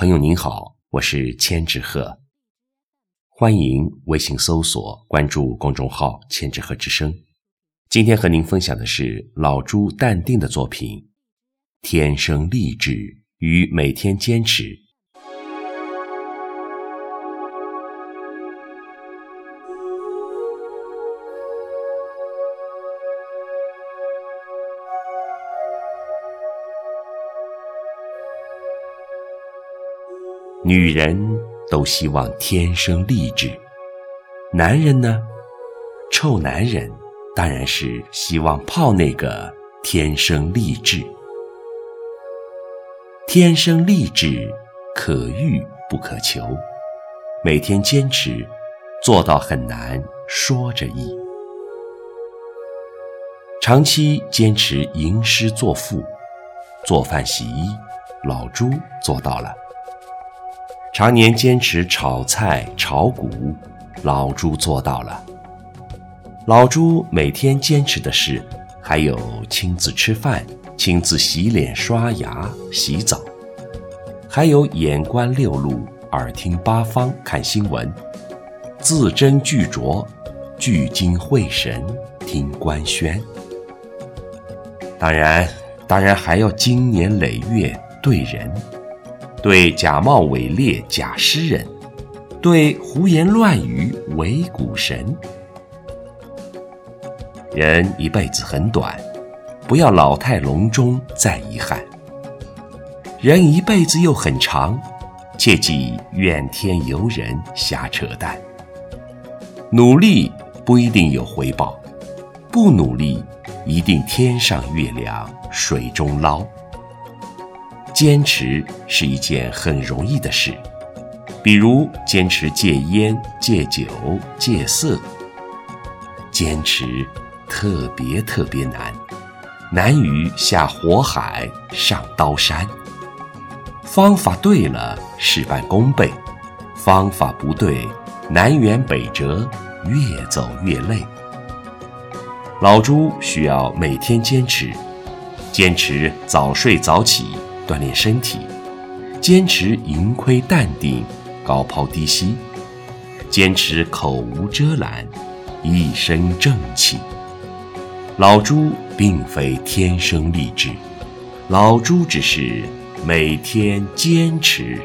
朋友您好，我是千纸鹤，欢迎微信搜索关注公众号“千纸鹤之声”。今天和您分享的是老朱淡定的作品《天生丽质与每天坚持》。女人都希望天生丽质，男人呢？臭男人当然是希望泡那个天生丽质。天生丽质可遇不可求，每天坚持做到很难，说着易。长期坚持吟诗作赋，做饭洗衣，老朱做到了。常年坚持炒菜炒股，老朱做到了。老朱每天坚持的是，还有亲自吃饭、亲自洗脸、刷牙、洗澡，还有眼观六路、耳听八方、看新闻，字斟句酌、聚精会神听官宣。当然，当然还要经年累月对人。对假冒伪劣假诗人，对胡言乱语伪股神。人一辈子很短，不要老态龙钟再遗憾；人一辈子又很长，切忌怨天尤人瞎扯淡。努力不一定有回报，不努力一定天上月亮水中捞。坚持是一件很容易的事，比如坚持戒烟、戒酒、戒色。坚持特别特别难，难于下火海、上刀山。方法对了，事半功倍；方法不对，南辕北辙，越走越累。老朱需要每天坚持，坚持早睡早起。锻炼身体，坚持盈亏淡定，高抛低吸，坚持口无遮拦，一身正气。老朱并非天生丽质，老朱只是每天坚持。